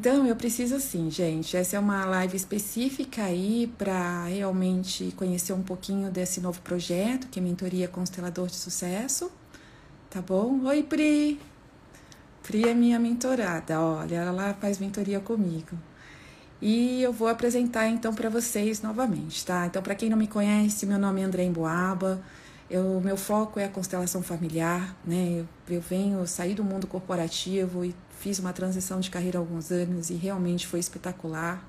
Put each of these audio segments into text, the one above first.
Então, eu preciso assim, gente. Essa é uma live específica aí para realmente conhecer um pouquinho desse novo projeto, que é Mentoria Constelador de Sucesso. Tá bom? Oi, Pri! Pri é minha mentorada, olha, ela faz mentoria comigo. E eu vou apresentar então para vocês novamente, tá? Então, para quem não me conhece, meu nome é André Emboaba. Meu foco é a constelação familiar, né? Eu, eu venho sair do mundo corporativo e fiz uma transição de carreira há alguns anos e realmente foi espetacular.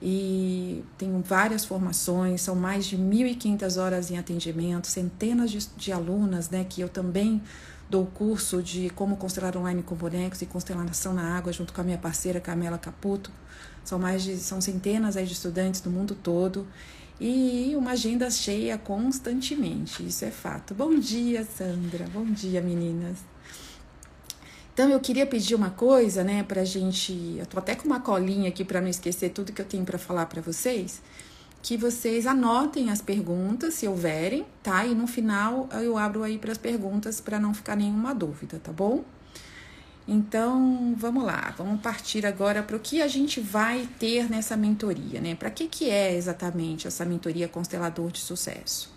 E tenho várias formações, são mais de 1.500 horas em atendimento, centenas de, de alunas, né, que eu também dou curso de como constelar online com bonecos e constelação na água junto com a minha parceira Camila Caputo. São mais de são centenas aí de estudantes do mundo todo e uma agenda cheia constantemente. Isso é fato. Bom dia, Sandra. Bom dia, meninas. Então eu queria pedir uma coisa, né, pra gente, eu tô até com uma colinha aqui para não esquecer tudo que eu tenho para falar para vocês, que vocês anotem as perguntas se houverem, tá? E no final eu abro aí para as perguntas para não ficar nenhuma dúvida, tá bom? Então, vamos lá, vamos partir agora para o que a gente vai ter nessa mentoria, né? Para que, que é exatamente essa mentoria Constelador de Sucesso?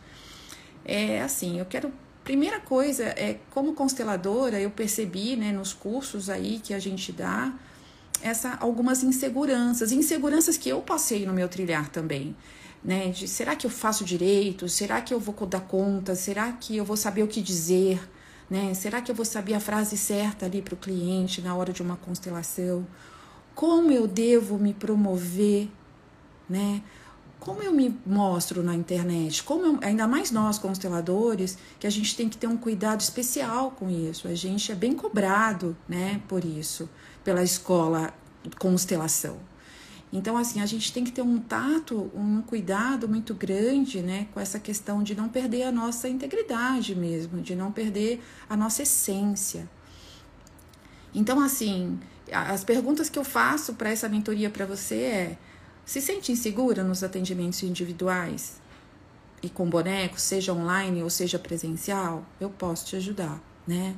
É assim, eu quero Primeira coisa é, como consteladora, eu percebi, né, nos cursos aí que a gente dá, essa algumas inseguranças, inseguranças que eu passei no meu trilhar também, né, de será que eu faço direito? Será que eu vou dar conta? Será que eu vou saber o que dizer? Né? Será que eu vou saber a frase certa ali para o cliente na hora de uma constelação? Como eu devo me promover, né? Como eu me mostro na internet, como eu, ainda mais nós consteladores, que a gente tem que ter um cuidado especial com isso. A gente é bem cobrado, né, por isso, pela escola constelação. Então, assim, a gente tem que ter um tato, um cuidado muito grande, né, com essa questão de não perder a nossa integridade mesmo, de não perder a nossa essência. Então, assim, as perguntas que eu faço para essa mentoria para você é se sente insegura nos atendimentos individuais e com bonecos, seja online ou seja presencial? Eu posso te ajudar, né?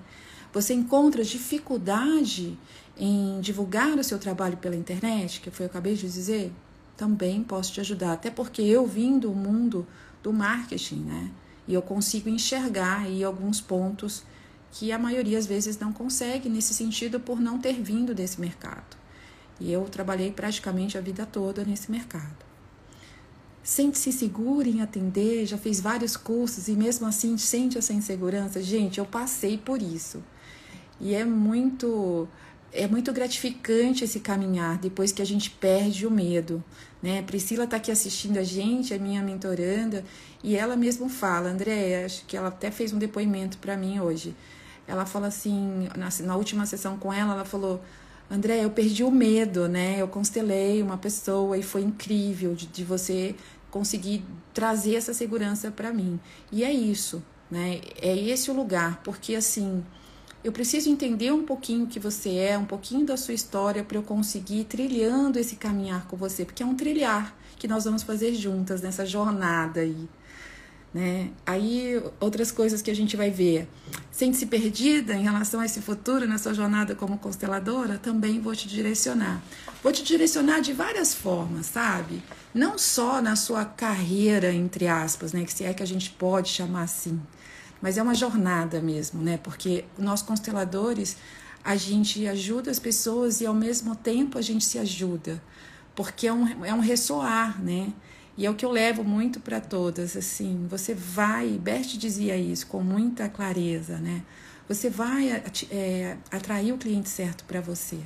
Você encontra dificuldade em divulgar o seu trabalho pela internet, que foi eu acabei de dizer? Também posso te ajudar, até porque eu vim do mundo do marketing, né? E eu consigo enxergar aí alguns pontos que a maioria às vezes não consegue nesse sentido por não ter vindo desse mercado. E eu trabalhei praticamente a vida toda nesse mercado. Sente-se segura em atender, já fez vários cursos e mesmo assim sente essa insegurança. Gente, eu passei por isso. E é muito é muito gratificante esse caminhar depois que a gente perde o medo, né? Priscila está aqui assistindo a gente, a minha mentoranda, e ela mesmo fala, André, acho que ela até fez um depoimento para mim hoje. Ela fala assim, na, na última sessão com ela, ela falou: André, eu perdi o medo, né? Eu constelei uma pessoa e foi incrível de, de você conseguir trazer essa segurança para mim. E é isso, né? É esse o lugar, porque assim, eu preciso entender um pouquinho o que você é, um pouquinho da sua história para eu conseguir ir trilhando esse caminhar com você, porque é um trilhar que nós vamos fazer juntas nessa jornada aí. Né? Aí, outras coisas que a gente vai ver. Sente-se perdida em relação a esse futuro na sua jornada como consteladora? Também vou te direcionar. Vou te direcionar de várias formas, sabe? Não só na sua carreira, entre aspas, né? Que se é que a gente pode chamar assim. Mas é uma jornada mesmo, né? Porque nós consteladores, a gente ajuda as pessoas e ao mesmo tempo a gente se ajuda. Porque é um, é um ressoar, né? E é o que eu levo muito para todas, assim, você vai, Bert dizia isso com muita clareza, né? Você vai é, atrair o cliente certo para você.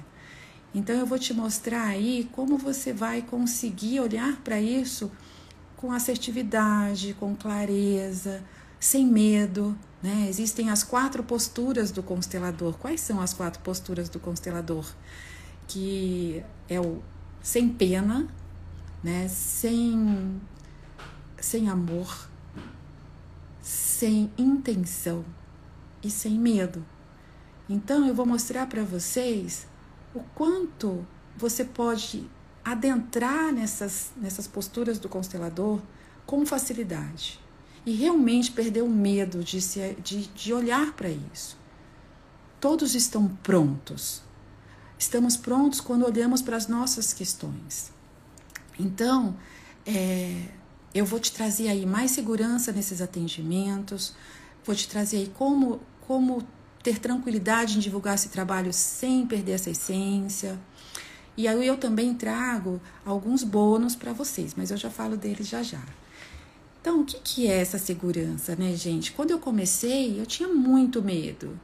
Então eu vou te mostrar aí como você vai conseguir olhar para isso com assertividade, com clareza, sem medo, né? Existem as quatro posturas do constelador. Quais são as quatro posturas do constelador? Que é o sem pena, né? Sem sem amor, sem intenção e sem medo. Então eu vou mostrar para vocês o quanto você pode adentrar nessas, nessas posturas do constelador com facilidade e realmente perder o medo de, se, de, de olhar para isso. Todos estão prontos. estamos prontos quando olhamos para as nossas questões. Então, é, eu vou te trazer aí mais segurança nesses atendimentos, vou te trazer aí como, como ter tranquilidade em divulgar esse trabalho sem perder essa essência. E aí eu também trago alguns bônus para vocês, mas eu já falo deles já já. Então, o que, que é essa segurança, né, gente? Quando eu comecei, eu tinha muito medo.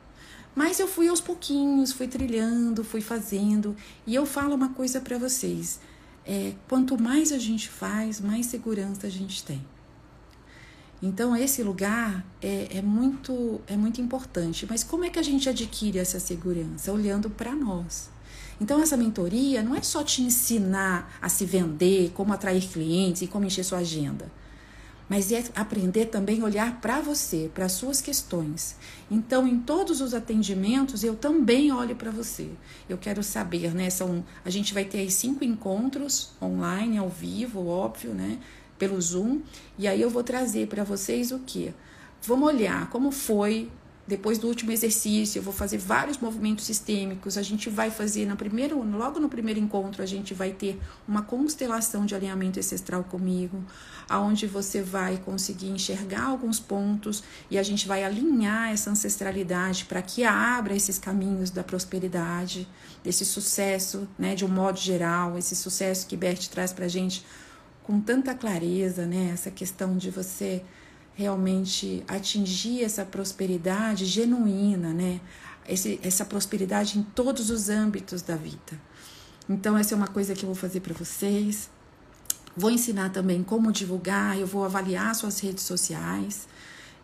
Mas eu fui aos pouquinhos, fui trilhando, fui fazendo. E eu falo uma coisa para vocês: é, quanto mais a gente faz, mais segurança a gente tem. Então esse lugar é, é, muito é muito importante. Mas como é que a gente adquire essa segurança? Olhando para nós. Então essa mentoria não é só te ensinar a se vender, como atrair clientes e como encher sua agenda mas é aprender também a olhar para você, para as suas questões. Então, em todos os atendimentos, eu também olho para você. Eu quero saber, né? São, a gente vai ter aí cinco encontros online, ao vivo, óbvio, né? Pelo Zoom. E aí eu vou trazer para vocês o que? Vamos olhar como foi depois do último exercício, eu vou fazer vários movimentos sistêmicos. A gente vai fazer na primeiro, logo no primeiro encontro, a gente vai ter uma constelação de alinhamento ancestral comigo, aonde você vai conseguir enxergar alguns pontos e a gente vai alinhar essa ancestralidade para que abra esses caminhos da prosperidade, desse sucesso, né, de um modo geral, esse sucesso que Bert traz para a gente com tanta clareza, né, essa questão de você realmente atingir essa prosperidade genuína, né? Esse, essa prosperidade em todos os âmbitos da vida. Então, essa é uma coisa que eu vou fazer para vocês. Vou ensinar também como divulgar, eu vou avaliar suas redes sociais.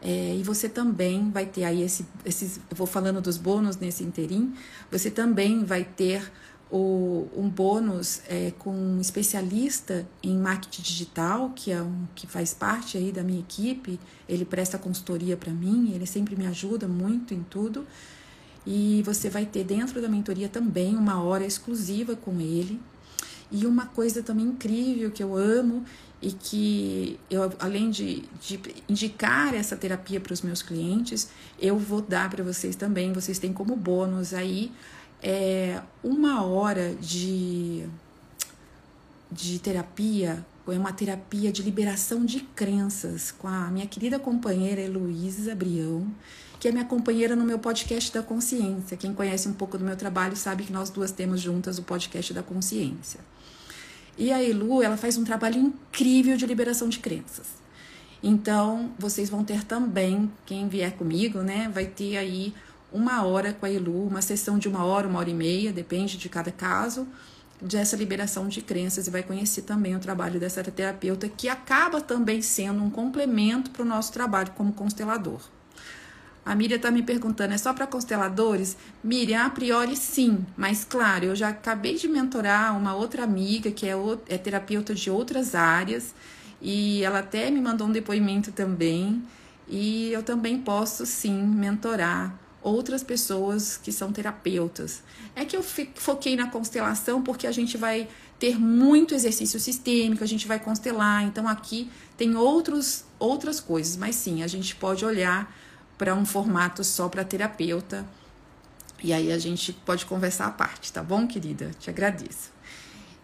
É, e você também vai ter aí esse, esses, eu vou falando dos bônus nesse interim, você também vai ter o, um bônus é, com um especialista em marketing digital, que é um que faz parte aí da minha equipe. Ele presta consultoria para mim, ele sempre me ajuda muito em tudo. E você vai ter dentro da mentoria também uma hora exclusiva com ele. E uma coisa também incrível que eu amo e que eu, além de, de indicar essa terapia para os meus clientes, eu vou dar para vocês também. Vocês têm como bônus aí é, uma hora de, de terapia, é uma terapia de liberação de crenças com a minha querida companheira Heloísa Brião, que é minha companheira no meu podcast da consciência. Quem conhece um pouco do meu trabalho sabe que nós duas temos juntas o podcast da consciência. E a Elu, ela faz um trabalho incrível de liberação de crenças. Então, vocês vão ter também, quem vier comigo, né, vai ter aí uma hora com a Elu, uma sessão de uma hora, uma hora e meia, depende de cada caso, dessa liberação de crenças e vai conhecer também o trabalho dessa terapeuta, que acaba também sendo um complemento para o nosso trabalho como constelador. A Miriam está me perguntando, é só para consteladores? Miriam, a priori sim, mas claro, eu já acabei de mentorar uma outra amiga que é, é terapeuta de outras áreas e ela até me mandou um depoimento também. E eu também posso sim mentorar outras pessoas que são terapeutas. É que eu foquei na constelação porque a gente vai ter muito exercício sistêmico, a gente vai constelar, então aqui tem outros, outras coisas, mas sim, a gente pode olhar para um formato só para terapeuta e aí a gente pode conversar à parte, tá bom, querida? Te agradeço.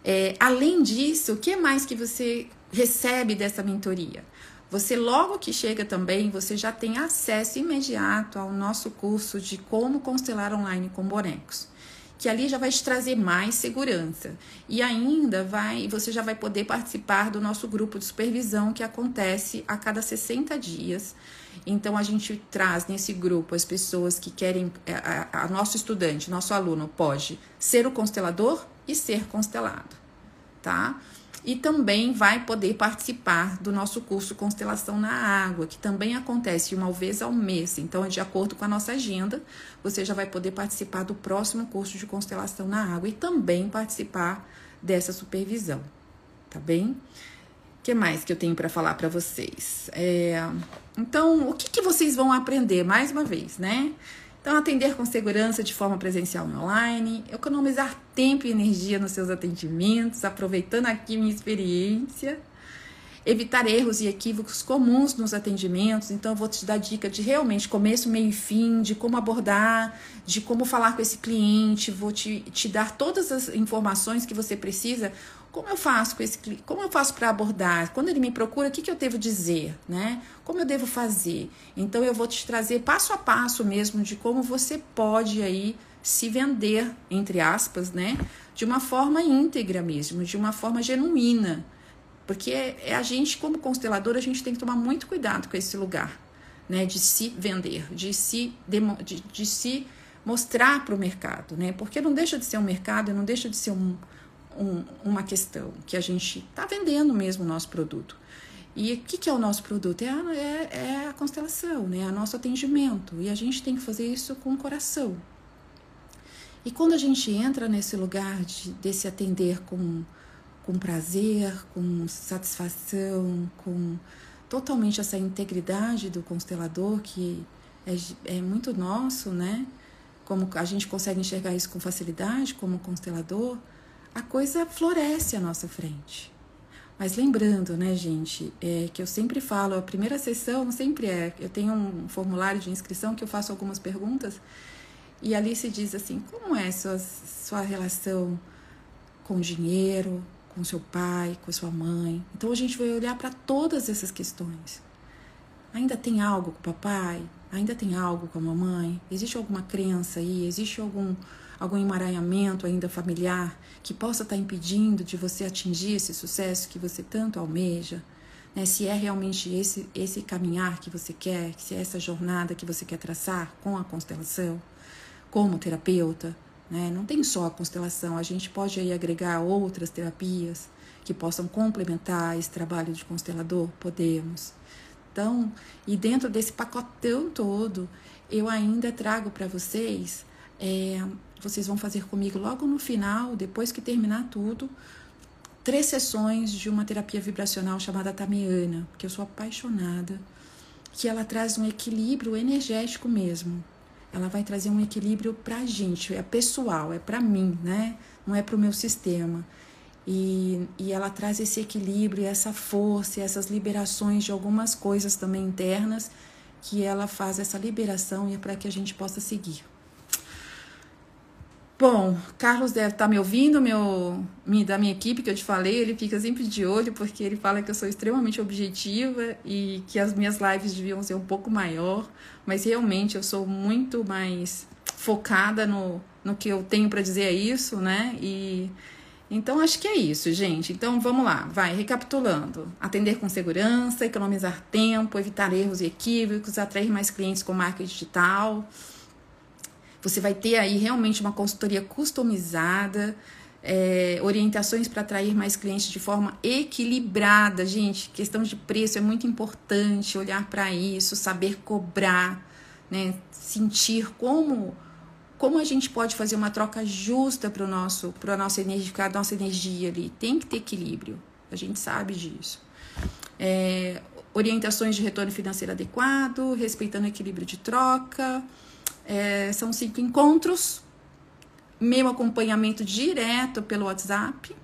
É, além disso, o que mais que você recebe dessa mentoria? Você logo que chega também, você já tem acesso imediato ao nosso curso de como constelar online com bonecos, que ali já vai te trazer mais segurança. E ainda vai, você já vai poder participar do nosso grupo de supervisão que acontece a cada 60 dias. Então a gente traz nesse grupo as pessoas que querem, é, a, a nosso estudante, nosso aluno pode ser o constelador e ser constelado, tá? E também vai poder participar do nosso curso Constelação na Água, que também acontece uma vez ao mês. Então, de acordo com a nossa agenda, você já vai poder participar do próximo curso de Constelação na Água e também participar dessa supervisão, tá bem? O que mais que eu tenho para falar para vocês? É, então, o que, que vocês vão aprender mais uma vez, né? Então, atender com segurança de forma presencial e online, economizar tempo e energia nos seus atendimentos, aproveitando aqui minha experiência. evitar erros e equívocos comuns nos atendimentos. Então, eu vou te dar dica de realmente começo, meio e fim, de como abordar, de como falar com esse cliente. Vou te, te dar todas as informações que você precisa. Como eu faço com esse Como eu faço para abordar? Quando ele me procura, o que, que eu devo dizer, né? Como eu devo fazer? Então, eu vou te trazer passo a passo mesmo de como você pode aí se vender, entre aspas, né? De uma forma íntegra mesmo, de uma forma genuína porque é a gente, como constelador, a gente tem que tomar muito cuidado com esse lugar, né? De se vender, de se, de, de se mostrar para o mercado, né? Porque não deixa de ser um mercado, não deixa de ser um, um, uma questão que a gente está vendendo mesmo o nosso produto. E o que, que, é o nosso produto? É a, é, é a constelação, né? É o nosso atendimento. E a gente tem que fazer isso com o coração. E quando a gente entra nesse lugar de, desse atender com com prazer, com satisfação, com totalmente essa integridade do constelador que é, é muito nosso, né? Como a gente consegue enxergar isso com facilidade como constelador, a coisa floresce à nossa frente. Mas lembrando, né, gente, é que eu sempre falo, a primeira sessão sempre é, eu tenho um formulário de inscrição que eu faço algumas perguntas e ali se diz assim, como é sua, sua relação com dinheiro, com seu pai, com sua mãe. Então a gente vai olhar para todas essas questões. Ainda tem algo com o papai? Ainda tem algo com a mamãe? Existe alguma crença aí? Existe algum algum emaranhamento ainda familiar que possa estar impedindo de você atingir esse sucesso que você tanto almeja? Né? Se é realmente esse esse caminhar que você quer, se é essa jornada que você quer traçar com a constelação, como terapeuta, né? Não tem só a constelação, a gente pode aí agregar outras terapias que possam complementar esse trabalho de constelador? Podemos. Então, e dentro desse pacotão todo, eu ainda trago para vocês, é, vocês vão fazer comigo logo no final, depois que terminar tudo, três sessões de uma terapia vibracional chamada Tamiana, que eu sou apaixonada, que ela traz um equilíbrio energético mesmo ela vai trazer um equilíbrio para a gente, é pessoal, é para mim, né? Não é para o meu sistema. E, e ela traz esse equilíbrio, essa força, essas liberações de algumas coisas também internas, que ela faz essa liberação e é para que a gente possa seguir. Bom, Carlos deve estar tá me ouvindo, meu, da minha equipe que eu te falei, ele fica sempre de olho porque ele fala que eu sou extremamente objetiva e que as minhas lives deviam ser um pouco maior, mas realmente eu sou muito mais focada no, no que eu tenho para dizer é isso, né? E então acho que é isso, gente. Então vamos lá, vai recapitulando: atender com segurança, economizar tempo, evitar erros e equívocos, atrair mais clientes com marketing digital você vai ter aí realmente uma consultoria customizada, é, orientações para atrair mais clientes de forma equilibrada. Gente, questão de preço é muito importante, olhar para isso, saber cobrar, né? sentir como como a gente pode fazer uma troca justa para o nosso para a nossa energia, a nossa energia ali. Tem que ter equilíbrio. A gente sabe disso. É, orientações de retorno financeiro adequado, respeitando o equilíbrio de troca. É, são cinco encontros, meu acompanhamento direto pelo WhatsApp.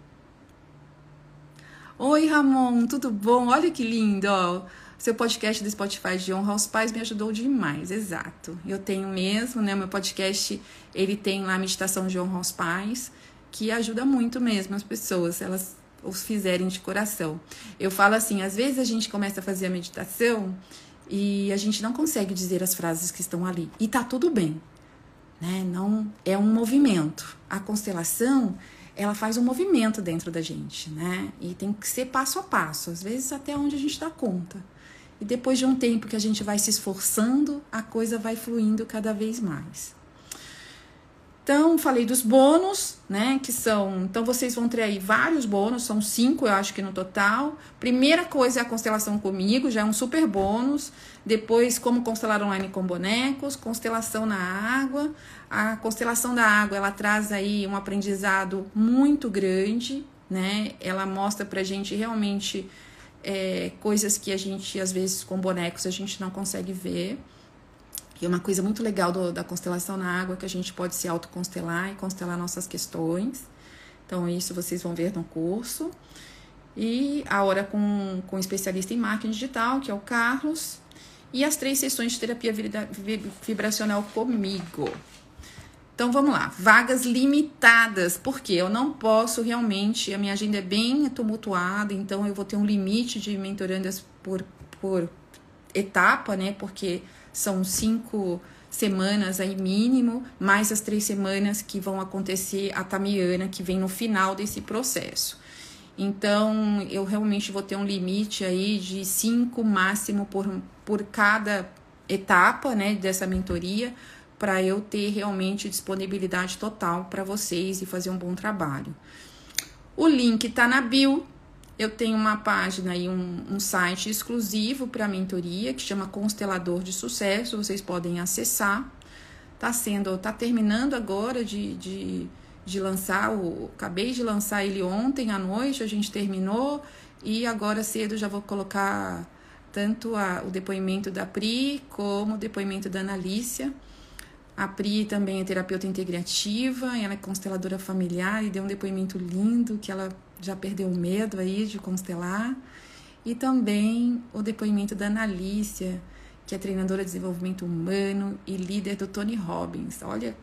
Oi, Ramon, tudo bom? Olha que lindo, ó. Seu podcast do Spotify de honra aos pais me ajudou demais, exato. Eu tenho mesmo, né? Meu podcast, ele tem lá a meditação de honra aos pais, que ajuda muito mesmo as pessoas, elas os fizerem de coração. Eu falo assim, às vezes a gente começa a fazer a meditação e a gente não consegue dizer as frases que estão ali. E tá tudo bem, né? Não é um movimento. A constelação, ela faz um movimento dentro da gente, né? E tem que ser passo a passo, às vezes até onde a gente dá conta. E depois de um tempo que a gente vai se esforçando, a coisa vai fluindo cada vez mais. Então, falei dos bônus, né? Que são. Então, vocês vão ter aí vários bônus, são cinco, eu acho que no total. Primeira coisa é a constelação comigo, já é um super bônus. Depois, como constelar online com bonecos, constelação na água. A constelação da água, ela traz aí um aprendizado muito grande, né? Ela mostra pra gente realmente é, coisas que a gente, às vezes, com bonecos, a gente não consegue ver. E uma coisa muito legal do, da constelação na água é que a gente pode se autoconstelar e constelar nossas questões. Então, isso vocês vão ver no curso. E a hora com, com o especialista em marketing digital, que é o Carlos. E as três sessões de terapia vibracional comigo. Então vamos lá, vagas limitadas, porque eu não posso realmente, a minha agenda é bem tumultuada, então eu vou ter um limite de mentorandas por, por etapa, né? Porque são cinco semanas aí mínimo, mais as três semanas que vão acontecer a Tamiana, que vem no final desse processo. Então, eu realmente vou ter um limite aí de cinco máximo por, por cada etapa, né, dessa mentoria, para eu ter realmente disponibilidade total para vocês e fazer um bom trabalho. O link está na bio. Eu tenho uma página e um, um site exclusivo para mentoria que chama Constelador de Sucesso. Vocês podem acessar. Tá sendo, tá terminando agora de, de, de lançar. O, acabei de lançar ele ontem à noite. A gente terminou e agora cedo já vou colocar tanto a, o depoimento da Pri como o depoimento da Analícia a Pri também é terapeuta integrativa, ela é consteladora familiar e deu um depoimento lindo que ela já perdeu o medo aí de constelar. E também o depoimento da Analícia, que é treinadora de desenvolvimento humano e líder do Tony Robbins. Olha,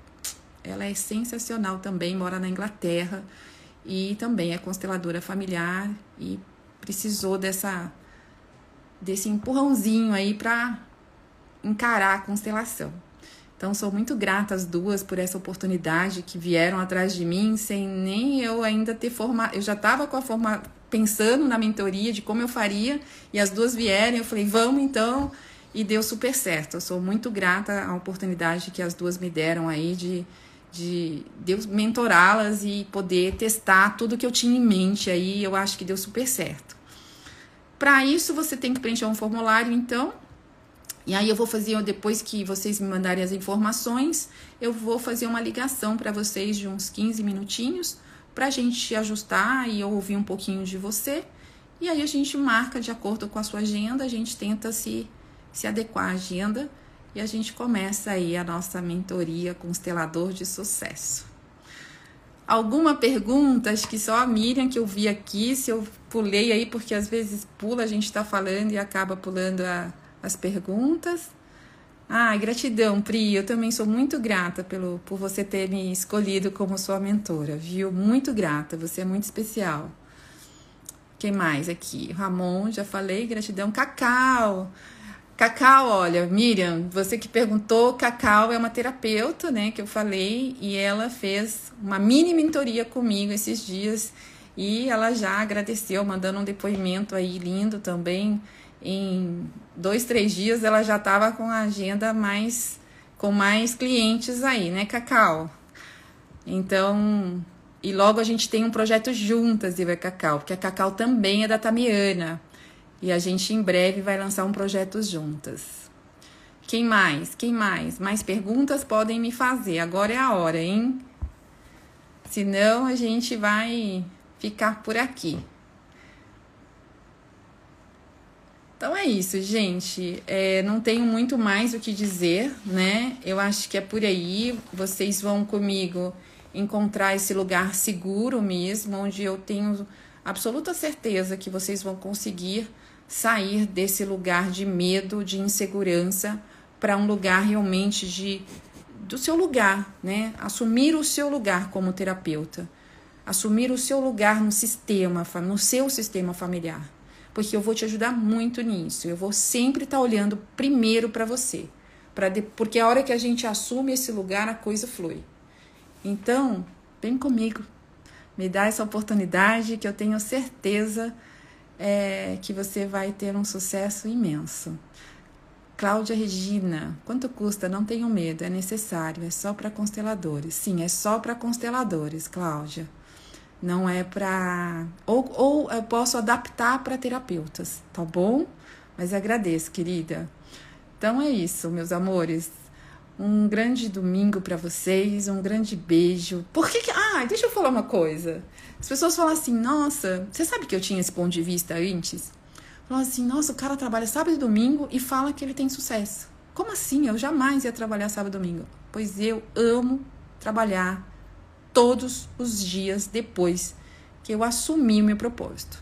ela é sensacional também, mora na Inglaterra e também é consteladora familiar e precisou dessa desse empurrãozinho aí para encarar a constelação. Então, sou muito grata às duas por essa oportunidade que vieram atrás de mim, sem nem eu ainda ter formado. Eu já estava com a forma pensando na mentoria de como eu faria, e as duas vieram. Eu falei, vamos então, e deu super certo. Eu sou muito grata à oportunidade que as duas me deram aí de, de, de mentorá-las e poder testar tudo que eu tinha em mente aí. Eu acho que deu super certo. Para isso, você tem que preencher um formulário, então e aí eu vou fazer, depois que vocês me mandarem as informações, eu vou fazer uma ligação para vocês de uns 15 minutinhos para a gente ajustar e eu ouvir um pouquinho de você. E aí a gente marca de acordo com a sua agenda, a gente tenta se, se adequar à agenda e a gente começa aí a nossa mentoria Constelador de Sucesso. Alguma pergunta? Acho que só a Miriam que eu vi aqui, se eu pulei aí, porque às vezes pula, a gente está falando e acaba pulando a, as perguntas. Ah, gratidão, Pri. Eu também sou muito grata pelo, por você ter me escolhido como sua mentora, viu? Muito grata, você é muito especial. Quem mais aqui? Ramon, já falei, gratidão. Cacau. Cacau, olha, Miriam, você que perguntou, Cacau é uma terapeuta, né, que eu falei, e ela fez uma mini mentoria comigo esses dias e ela já agradeceu, mandando um depoimento aí lindo também em dois, três dias ela já estava com a agenda mais com mais clientes aí, né, Cacau? Então, e logo a gente tem um projeto juntas, Iva Cacau, porque a Cacau também é da Tamiana. E a gente em breve vai lançar um projeto juntas. Quem mais? Quem mais? Mais perguntas podem me fazer. Agora é a hora, hein? Senão a gente vai ficar por aqui. Então é isso, gente. É, não tenho muito mais o que dizer, né? Eu acho que é por aí. Vocês vão comigo encontrar esse lugar seguro mesmo, onde eu tenho absoluta certeza que vocês vão conseguir sair desse lugar de medo, de insegurança, para um lugar realmente de do seu lugar, né? Assumir o seu lugar como terapeuta, assumir o seu lugar no sistema, no seu sistema familiar porque eu vou te ajudar muito nisso. Eu vou sempre estar tá olhando primeiro para você, para porque a hora que a gente assume esse lugar, a coisa flui. Então, vem comigo, me dá essa oportunidade que eu tenho certeza é, que você vai ter um sucesso imenso. Cláudia Regina, quanto custa? Não tenho medo, é necessário, é só para consteladores. Sim, é só para consteladores, Cláudia não é para. Ou, ou eu posso adaptar para terapeutas, tá bom? Mas agradeço, querida. Então é isso, meus amores. Um grande domingo para vocês, um grande beijo. Por que, que. Ah, deixa eu falar uma coisa. As pessoas falam assim: nossa, você sabe que eu tinha esse ponto de vista antes? Falam assim: nossa, o cara trabalha sábado e domingo e fala que ele tem sucesso. Como assim? Eu jamais ia trabalhar sábado e domingo. Pois eu amo trabalhar todos os dias depois que eu assumi o meu propósito.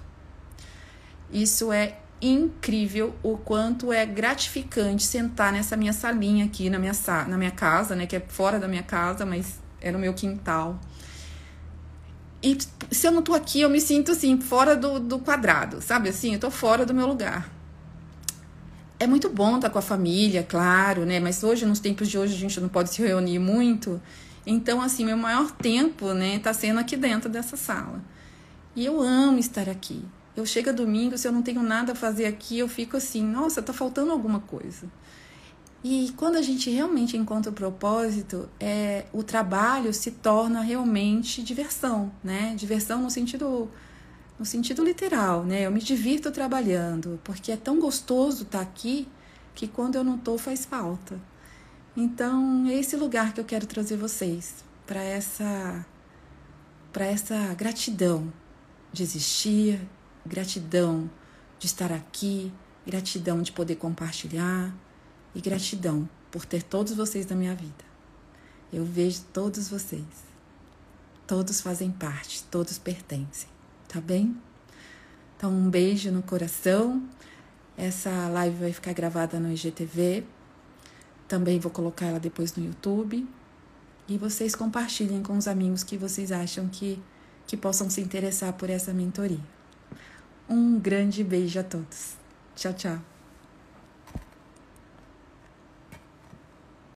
Isso é incrível o quanto é gratificante sentar nessa minha salinha aqui na minha, na minha casa, né? Que é fora da minha casa, mas é no meu quintal. E se eu não tô aqui, eu me sinto assim, fora do, do quadrado, sabe? Assim, eu tô fora do meu lugar. É muito bom estar com a família, claro, né? Mas hoje, nos tempos de hoje, a gente não pode se reunir muito. Então, assim, meu maior tempo, né, tá sendo aqui dentro dessa sala. E eu amo estar aqui. Eu chego domingo, se eu não tenho nada a fazer aqui, eu fico assim, nossa, tá faltando alguma coisa. E quando a gente realmente encontra o propósito, é, o trabalho se torna realmente diversão, né? Diversão no sentido no sentido literal, né? Eu me divirto trabalhando, porque é tão gostoso estar tá aqui que quando eu não tô faz falta. Então, é esse lugar que eu quero trazer vocês para essa para essa gratidão de existir, gratidão de estar aqui, gratidão de poder compartilhar e gratidão por ter todos vocês na minha vida. Eu vejo todos vocês. Todos fazem parte, todos pertencem, tá bem? Então, um beijo no coração. Essa live vai ficar gravada no IGTV. Também vou colocar ela depois no YouTube. E vocês compartilhem com os amigos que vocês acham que, que possam se interessar por essa mentoria. Um grande beijo a todos. Tchau, tchau.